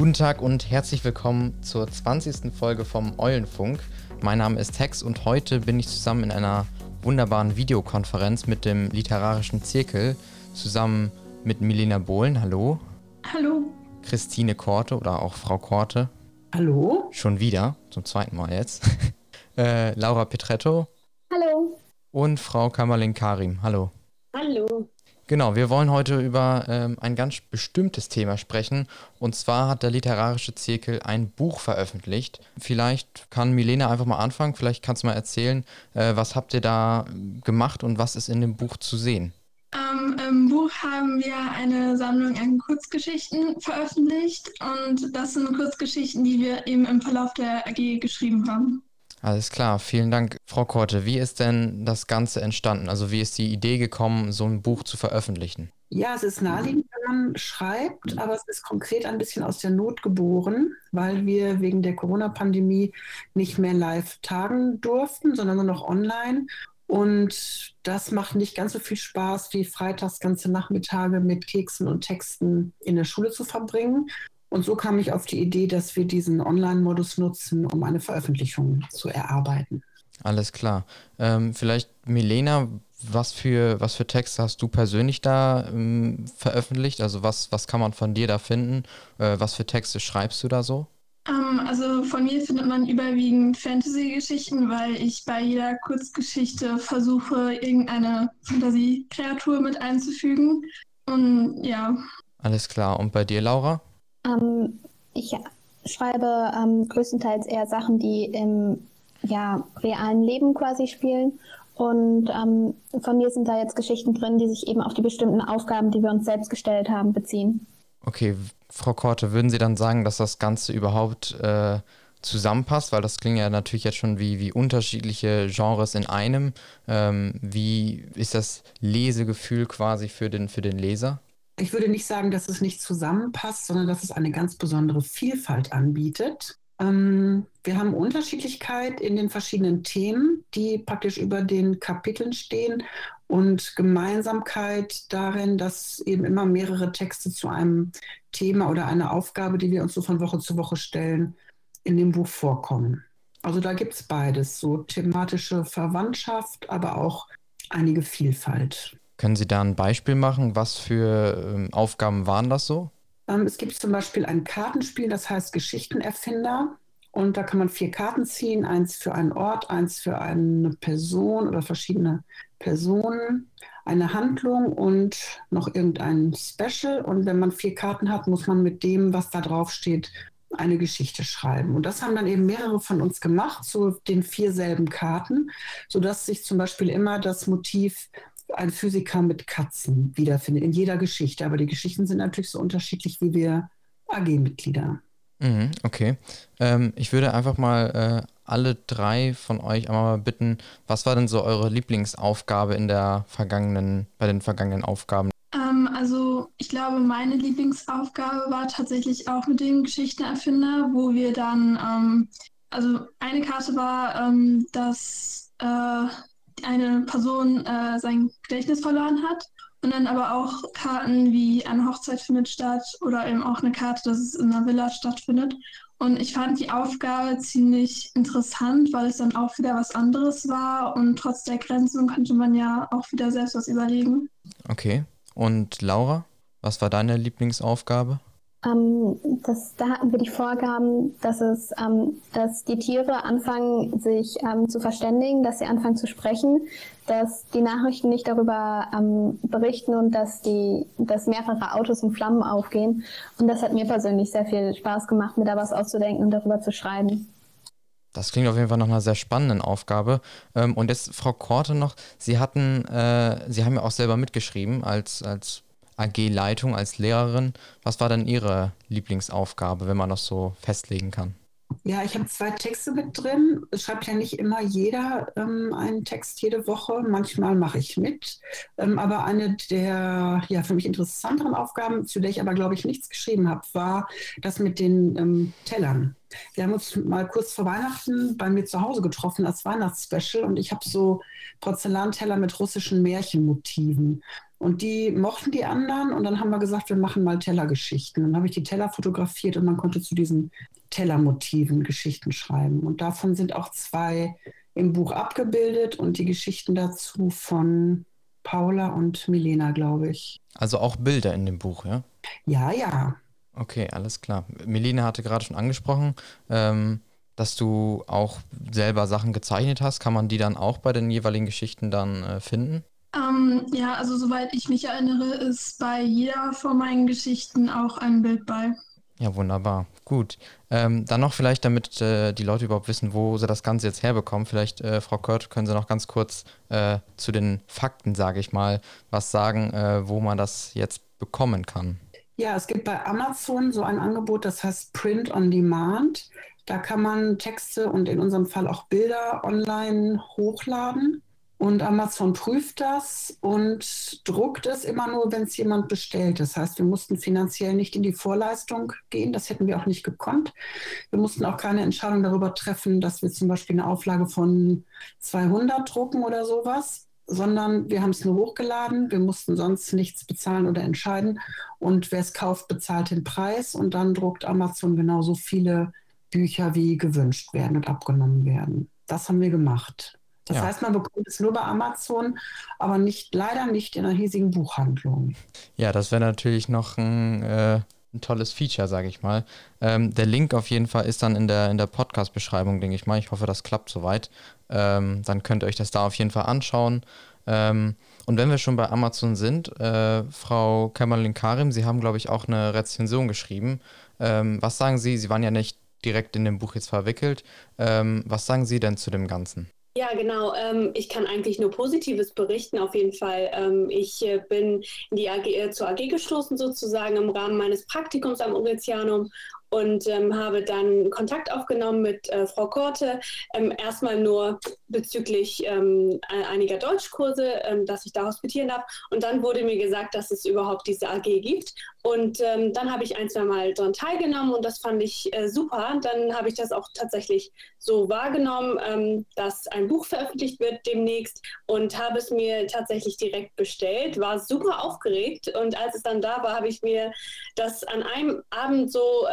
Guten Tag und herzlich willkommen zur 20. Folge vom Eulenfunk. Mein Name ist Tex und heute bin ich zusammen in einer wunderbaren Videokonferenz mit dem Literarischen Zirkel, zusammen mit Milena Bohlen. Hallo. Hallo. Christine Korte oder auch Frau Korte. Hallo. Schon wieder, zum zweiten Mal jetzt. äh, Laura Petretto. Hallo. Und Frau Kamalin Karim. Hallo. Genau, wir wollen heute über ähm, ein ganz bestimmtes Thema sprechen. Und zwar hat der Literarische Zirkel ein Buch veröffentlicht. Vielleicht kann Milena einfach mal anfangen. Vielleicht kannst du mal erzählen, äh, was habt ihr da gemacht und was ist in dem Buch zu sehen? Ähm, Im Buch haben wir eine Sammlung an Kurzgeschichten veröffentlicht und das sind Kurzgeschichten, die wir eben im Verlauf der AG geschrieben haben. Alles klar, vielen Dank, Frau Korte. Wie ist denn das Ganze entstanden? Also wie ist die Idee gekommen, so ein Buch zu veröffentlichen? Ja, es ist naheliegend, wenn man schreibt, aber es ist konkret ein bisschen aus der Not geboren, weil wir wegen der Corona-Pandemie nicht mehr live tagen durften, sondern nur noch online. Und das macht nicht ganz so viel Spaß, wie freitags ganze Nachmittage mit Keksen und Texten in der Schule zu verbringen. Und so kam ich auf die Idee, dass wir diesen Online-Modus nutzen, um eine Veröffentlichung zu erarbeiten. Alles klar. Ähm, vielleicht, Milena, was für, was für Texte hast du persönlich da ähm, veröffentlicht? Also was, was kann man von dir da finden? Äh, was für Texte schreibst du da so? Um, ähm, also von mir findet man überwiegend Fantasy-Geschichten, weil ich bei jeder Kurzgeschichte versuche, irgendeine Fantasie-Kreatur mit einzufügen. Und ja. Alles klar. Und bei dir, Laura? Ähm, ich schreibe ähm, größtenteils eher Sachen, die im ja, realen Leben quasi spielen. Und ähm, von mir sind da jetzt Geschichten drin, die sich eben auf die bestimmten Aufgaben, die wir uns selbst gestellt haben, beziehen. Okay, Frau Korte, würden Sie dann sagen, dass das Ganze überhaupt äh, zusammenpasst? Weil das klingt ja natürlich jetzt schon wie, wie unterschiedliche Genres in einem. Ähm, wie ist das Lesegefühl quasi für den, für den Leser? Ich würde nicht sagen, dass es nicht zusammenpasst, sondern dass es eine ganz besondere Vielfalt anbietet. Ähm, wir haben Unterschiedlichkeit in den verschiedenen Themen, die praktisch über den Kapiteln stehen und Gemeinsamkeit darin, dass eben immer mehrere Texte zu einem Thema oder einer Aufgabe, die wir uns so von Woche zu Woche stellen, in dem Buch vorkommen. Also da gibt es beides, so thematische Verwandtschaft, aber auch einige Vielfalt. Können Sie da ein Beispiel machen? Was für ähm, Aufgaben waren das so? Ähm, es gibt zum Beispiel ein Kartenspiel, das heißt Geschichtenerfinder. Und da kann man vier Karten ziehen, eins für einen Ort, eins für eine Person oder verschiedene Personen, eine Handlung und noch irgendein Special. Und wenn man vier Karten hat, muss man mit dem, was da drauf steht, eine Geschichte schreiben. Und das haben dann eben mehrere von uns gemacht, zu den vier selben Karten, sodass sich zum Beispiel immer das Motiv ein Physiker mit Katzen wiederfindet, in jeder Geschichte. Aber die Geschichten sind natürlich so unterschiedlich wie wir AG-Mitglieder. Mhm, okay. Ähm, ich würde einfach mal äh, alle drei von euch einmal bitten, was war denn so eure Lieblingsaufgabe in der vergangenen, bei den vergangenen Aufgaben? Ähm, also ich glaube, meine Lieblingsaufgabe war tatsächlich auch mit dem Geschichtenerfinder, wo wir dann, ähm, also eine Karte war, ähm, dass äh, eine Person äh, sein Gedächtnis verloren hat. Und dann aber auch Karten wie eine Hochzeit findet statt oder eben auch eine Karte, dass es in einer Villa stattfindet. Und ich fand die Aufgabe ziemlich interessant, weil es dann auch wieder was anderes war und trotz der Grenzen konnte man ja auch wieder selbst was überlegen. Okay. Und Laura, was war deine Lieblingsaufgabe? Ähm, das, da hatten wir die Vorgaben, dass es, ähm, dass die Tiere anfangen, sich ähm, zu verständigen, dass sie anfangen zu sprechen, dass die Nachrichten nicht darüber ähm, berichten und dass die, dass mehrere Autos in Flammen aufgehen. Und das hat mir persönlich sehr viel Spaß gemacht, mir da was auszudenken und darüber zu schreiben. Das klingt auf jeden Fall nach einer sehr spannenden Aufgabe. Ähm, und jetzt, Frau Korte noch, Sie hatten, äh, Sie haben ja auch selber mitgeschrieben als, als AG-Leitung als Lehrerin. Was war denn Ihre Lieblingsaufgabe, wenn man das so festlegen kann? Ja, ich habe zwei Texte mit drin. Es schreibt ja nicht immer jeder ähm, einen Text jede Woche. Manchmal mache ich mit. Ähm, aber eine der ja, für mich interessanteren Aufgaben, zu der ich aber, glaube ich, nichts geschrieben habe, war das mit den ähm, Tellern. Wir haben uns mal kurz vor Weihnachten bei mir zu Hause getroffen als Weihnachtsspecial und ich habe so Porzellanteller mit russischen Märchenmotiven. Und die mochten die anderen und dann haben wir gesagt, wir machen mal Tellergeschichten. Dann habe ich die Teller fotografiert und man konnte zu diesen Tellermotiven Geschichten schreiben. Und davon sind auch zwei im Buch abgebildet und die Geschichten dazu von Paula und Milena, glaube ich. Also auch Bilder in dem Buch, ja? Ja, ja. Okay, alles klar. Milena hatte gerade schon angesprochen, ähm, dass du auch selber Sachen gezeichnet hast. Kann man die dann auch bei den jeweiligen Geschichten dann äh, finden? Ähm, ja, also soweit ich mich erinnere, ist bei jeder von meinen Geschichten auch ein Bild bei. Ja, wunderbar. Gut. Ähm, dann noch vielleicht, damit äh, die Leute überhaupt wissen, wo sie das Ganze jetzt herbekommen. Vielleicht, äh, Frau Kurt, können Sie noch ganz kurz äh, zu den Fakten, sage ich mal, was sagen, äh, wo man das jetzt bekommen kann. Ja, es gibt bei Amazon so ein Angebot, das heißt Print on Demand. Da kann man Texte und in unserem Fall auch Bilder online hochladen. Und Amazon prüft das und druckt es immer nur, wenn es jemand bestellt. Das heißt, wir mussten finanziell nicht in die Vorleistung gehen. Das hätten wir auch nicht gekonnt. Wir mussten auch keine Entscheidung darüber treffen, dass wir zum Beispiel eine Auflage von 200 drucken oder sowas, sondern wir haben es nur hochgeladen. Wir mussten sonst nichts bezahlen oder entscheiden. Und wer es kauft, bezahlt den Preis. Und dann druckt Amazon genauso viele Bücher, wie gewünscht werden und abgenommen werden. Das haben wir gemacht. Das ja. heißt, man bekommt es nur bei Amazon, aber nicht, leider nicht in einer hiesigen Buchhandlung. Ja, das wäre natürlich noch ein, äh, ein, tolles Feature, sage ich mal. Ähm, der Link auf jeden Fall ist dann in der, in der Podcast-Beschreibung, denke ich mal. Ich hoffe, das klappt soweit. Ähm, dann könnt ihr euch das da auf jeden Fall anschauen. Ähm, und wenn wir schon bei Amazon sind, äh, Frau Kamalin Karim, Sie haben, glaube ich, auch eine Rezension geschrieben. Ähm, was sagen Sie? Sie waren ja nicht direkt in dem Buch jetzt verwickelt. Ähm, was sagen Sie denn zu dem Ganzen? Ja, genau. Ähm, ich kann eigentlich nur Positives berichten, auf jeden Fall. Ähm, ich äh, bin in die AG, äh, zur AG gestoßen, sozusagen im Rahmen meines Praktikums am Uretianum und ähm, habe dann Kontakt aufgenommen mit äh, Frau Korte. Ähm, erstmal nur bezüglich ähm, einiger Deutschkurse, ähm, dass ich da hospitieren darf. Und dann wurde mir gesagt, dass es überhaupt diese AG gibt. Und ähm, dann habe ich ein, zwei Mal daran teilgenommen und das fand ich äh, super. Dann habe ich das auch tatsächlich so wahrgenommen, ähm, dass ein Buch veröffentlicht wird demnächst und habe es mir tatsächlich direkt bestellt. War super aufgeregt und als es dann da war, habe ich mir das an einem Abend so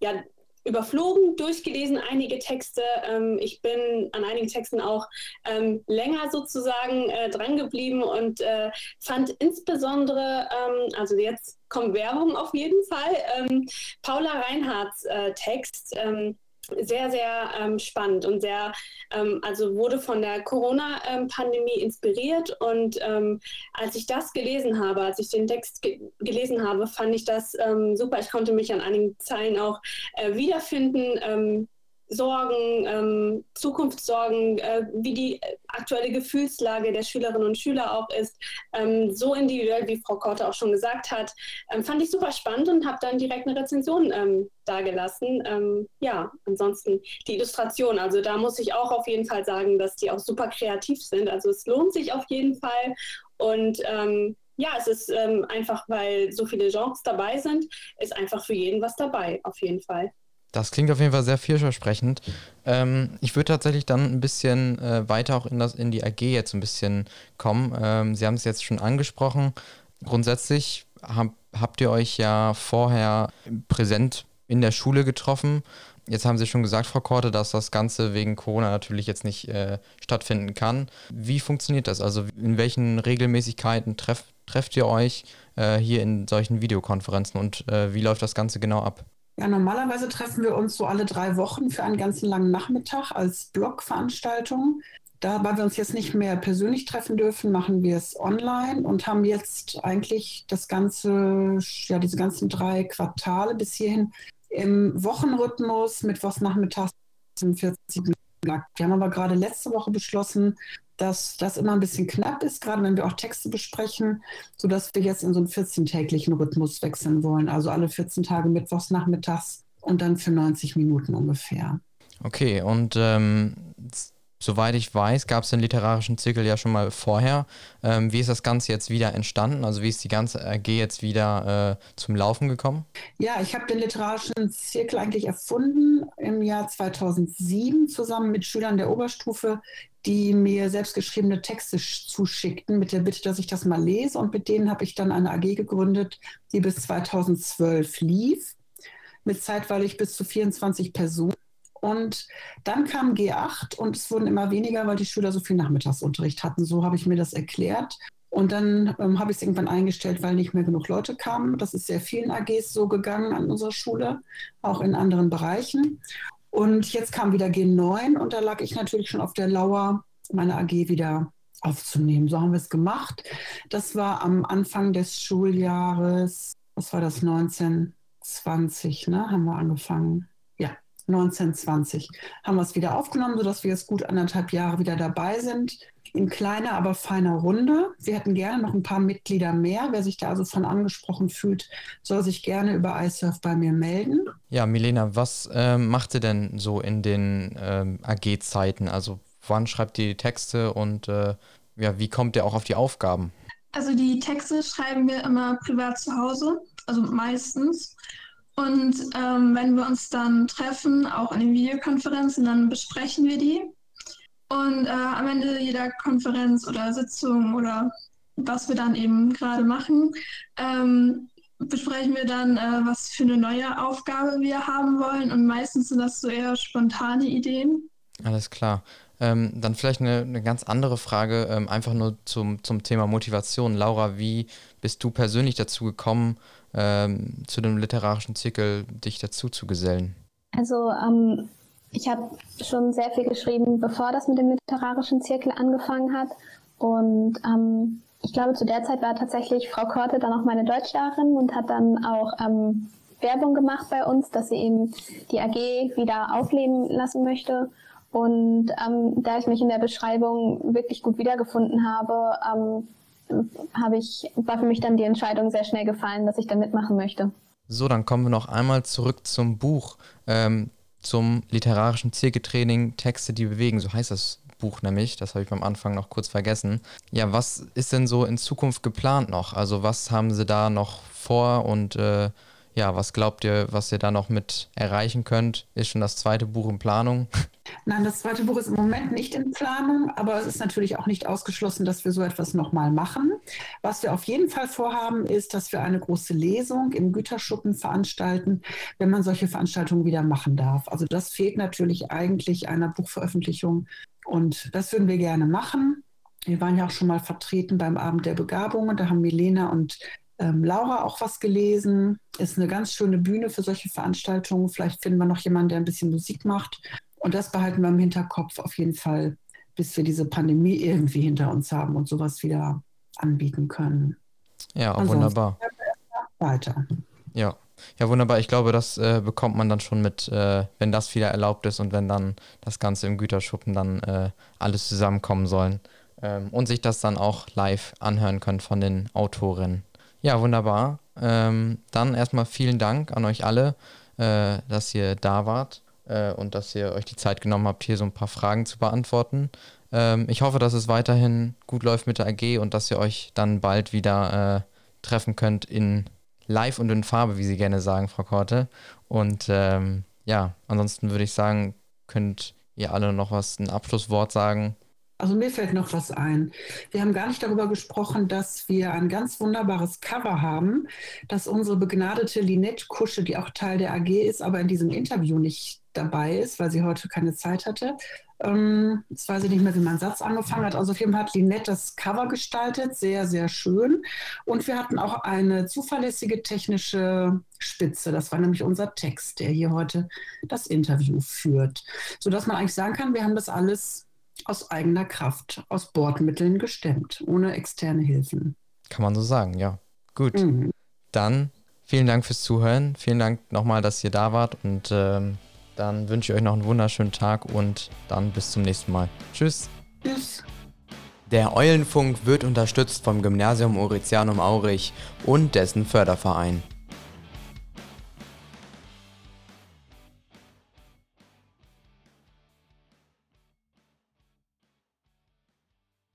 ja, überflogen, durchgelesen, einige Texte. Ähm, ich bin an einigen Texten auch ähm, länger sozusagen äh, drangeblieben und äh, fand insbesondere, ähm, also jetzt kommt Werbung auf jeden Fall, ähm, Paula Reinhardts äh, Text ähm, sehr, sehr ähm, spannend und sehr, ähm, also wurde von der Corona-Pandemie inspiriert. Und ähm, als ich das gelesen habe, als ich den Text ge gelesen habe, fand ich das ähm, super. Ich konnte mich an einigen Zeilen auch äh, wiederfinden ähm, Sorgen, ähm, Zukunftssorgen, äh, wie die aktuelle Gefühlslage der Schülerinnen und Schüler auch ist, ähm, so individuell, wie Frau Korte auch schon gesagt hat, ähm, fand ich super spannend und habe dann direkt eine Rezension ähm, dargelassen. Ähm, ja, ansonsten die Illustration, also da muss ich auch auf jeden Fall sagen, dass die auch super kreativ sind. Also es lohnt sich auf jeden Fall und ähm, ja, es ist einfach, weil so viele Genres dabei sind, ist einfach für jeden was dabei, auf jeden Fall. Das klingt auf jeden Fall sehr vielversprechend. Ähm, ich würde tatsächlich dann ein bisschen äh, weiter auch in, das, in die AG jetzt ein bisschen kommen. Ähm, Sie haben es jetzt schon angesprochen. Grundsätzlich hab, habt ihr euch ja vorher präsent in der Schule getroffen. Jetzt haben Sie schon gesagt, Frau Korte, dass das Ganze wegen Corona natürlich jetzt nicht äh, stattfinden kann. Wie funktioniert das? Also in welchen Regelmäßigkeiten treff, trefft ihr euch äh, hier in solchen Videokonferenzen und äh, wie läuft das Ganze genau ab? Ja, normalerweise treffen wir uns so alle drei Wochen für einen ganzen langen Nachmittag als Blogveranstaltung. Da, weil wir uns jetzt nicht mehr persönlich treffen dürfen, machen wir es online und haben jetzt eigentlich das ganze, ja, diese ganzen drei Quartale bis hierhin im Wochenrhythmus, mittwochs nachmittags 40 Wir haben aber gerade letzte Woche beschlossen, dass das immer ein bisschen knapp ist, gerade wenn wir auch Texte besprechen, sodass wir jetzt in so einen 14-täglichen Rhythmus wechseln wollen. Also alle 14 Tage mittwochs nachmittags und dann für 90 Minuten ungefähr. Okay, und ähm, soweit ich weiß, gab es den literarischen Zirkel ja schon mal vorher. Ähm, wie ist das Ganze jetzt wieder entstanden? Also wie ist die ganze AG jetzt wieder äh, zum Laufen gekommen? Ja, ich habe den literarischen Zirkel eigentlich erfunden im Jahr 2007 zusammen mit Schülern der Oberstufe, die mir selbstgeschriebene Texte zuschickten mit der Bitte, dass ich das mal lese. Und mit denen habe ich dann eine AG gegründet, die bis 2012 lief, mit zeitweilig bis zu 24 Personen. Und dann kam G8 und es wurden immer weniger, weil die Schüler so viel Nachmittagsunterricht hatten. So habe ich mir das erklärt. Und dann ähm, habe ich es irgendwann eingestellt, weil nicht mehr genug Leute kamen. Das ist sehr vielen AGs so gegangen an unserer Schule, auch in anderen Bereichen. Und jetzt kam wieder G9 und da lag ich natürlich schon auf der Lauer, meine AG wieder aufzunehmen. So haben wir es gemacht. Das war am Anfang des Schuljahres, was war das, 1920, ne, haben wir angefangen. 1920 haben wir es wieder aufgenommen, sodass wir jetzt gut anderthalb Jahre wieder dabei sind. In kleiner, aber feiner Runde. Wir hätten gerne noch ein paar Mitglieder mehr. Wer sich da also von angesprochen fühlt, soll sich gerne über iSurf bei mir melden. Ja, Milena, was äh, macht ihr denn so in den ähm, AG-Zeiten? Also wann schreibt ihr die Texte und äh, ja, wie kommt ihr auch auf die Aufgaben? Also die Texte schreiben wir immer privat zu Hause, also meistens. Und ähm, wenn wir uns dann treffen, auch in den Videokonferenzen, dann besprechen wir die. Und äh, am Ende jeder Konferenz oder Sitzung oder was wir dann eben gerade machen, ähm, besprechen wir dann, äh, was für eine neue Aufgabe wir haben wollen. Und meistens sind das so eher spontane Ideen. Alles klar. Ähm, dann vielleicht eine, eine, ganz andere Frage, ähm, einfach nur zum, zum Thema Motivation. Laura, wie bist du persönlich dazu gekommen, ähm, zu dem literarischen Zirkel dich dazu zu gesellen? Also ähm, ich habe schon sehr viel geschrieben, bevor das mit dem literarischen Zirkel angefangen hat. Und ähm, ich glaube, zu der Zeit war tatsächlich Frau Korte dann auch meine Deutschlehrerin und hat dann auch ähm, Werbung gemacht bei uns, dass sie eben die AG wieder aufleben lassen möchte. Und ähm, da ich mich in der Beschreibung wirklich gut wiedergefunden habe, ähm, habe ich, war für mich dann die Entscheidung sehr schnell gefallen, dass ich da mitmachen möchte. So, dann kommen wir noch einmal zurück zum Buch, ähm, zum literarischen Zirkeltraining Texte, die bewegen. So heißt das Buch nämlich. Das habe ich beim Anfang noch kurz vergessen. Ja, was ist denn so in Zukunft geplant noch? Also was haben Sie da noch vor und äh, ja, was glaubt ihr, was ihr da noch mit erreichen könnt? Ist schon das zweite Buch in Planung? Nein, das zweite Buch ist im Moment nicht in Planung, aber es ist natürlich auch nicht ausgeschlossen, dass wir so etwas nochmal machen. Was wir auf jeden Fall vorhaben, ist, dass wir eine große Lesung im Güterschuppen veranstalten, wenn man solche Veranstaltungen wieder machen darf. Also das fehlt natürlich eigentlich einer Buchveröffentlichung und das würden wir gerne machen. Wir waren ja auch schon mal vertreten beim Abend der Begabungen. Da haben Milena und ähm, Laura auch was gelesen. Ist eine ganz schöne Bühne für solche Veranstaltungen. Vielleicht finden wir noch jemanden, der ein bisschen Musik macht. Und das behalten wir im Hinterkopf auf jeden Fall, bis wir diese Pandemie irgendwie hinter uns haben und sowas wieder anbieten können. Ja, Ansonsten wunderbar. Weiter. Ja. Ja, wunderbar. Ich glaube, das äh, bekommt man dann schon mit, äh, wenn das wieder erlaubt ist und wenn dann das Ganze im Güterschuppen dann äh, alles zusammenkommen sollen ähm, und sich das dann auch live anhören können von den Autorinnen. Ja, wunderbar. Ähm, dann erstmal vielen Dank an euch alle, äh, dass ihr da wart äh, und dass ihr euch die Zeit genommen habt, hier so ein paar Fragen zu beantworten. Ähm, ich hoffe, dass es weiterhin gut läuft mit der AG und dass ihr euch dann bald wieder äh, treffen könnt in Live und in Farbe, wie Sie gerne sagen, Frau Korte. Und ähm, ja, ansonsten würde ich sagen, könnt ihr alle noch was, ein Abschlusswort sagen. Also mir fällt noch was ein. Wir haben gar nicht darüber gesprochen, dass wir ein ganz wunderbares Cover haben, das unsere begnadete Linette Kusche, die auch Teil der AG ist, aber in diesem Interview nicht dabei ist, weil sie heute keine Zeit hatte. Ähm, jetzt weiß ich nicht mehr, wie mein Satz angefangen hat. Also auf jeden Fall hat Linette das Cover gestaltet, sehr, sehr schön. Und wir hatten auch eine zuverlässige technische Spitze. Das war nämlich unser Text, der hier heute das Interview führt. Sodass man eigentlich sagen kann, wir haben das alles aus eigener Kraft, aus Bordmitteln gestemmt, ohne externe Hilfen. Kann man so sagen, ja. Gut. Mhm. Dann vielen Dank fürs Zuhören. Vielen Dank nochmal, dass ihr da wart und ähm, dann wünsche ich euch noch einen wunderschönen Tag und dann bis zum nächsten Mal. Tschüss. Tschüss. Der Eulenfunk wird unterstützt vom Gymnasium Mauritianum Aurich und dessen Förderverein.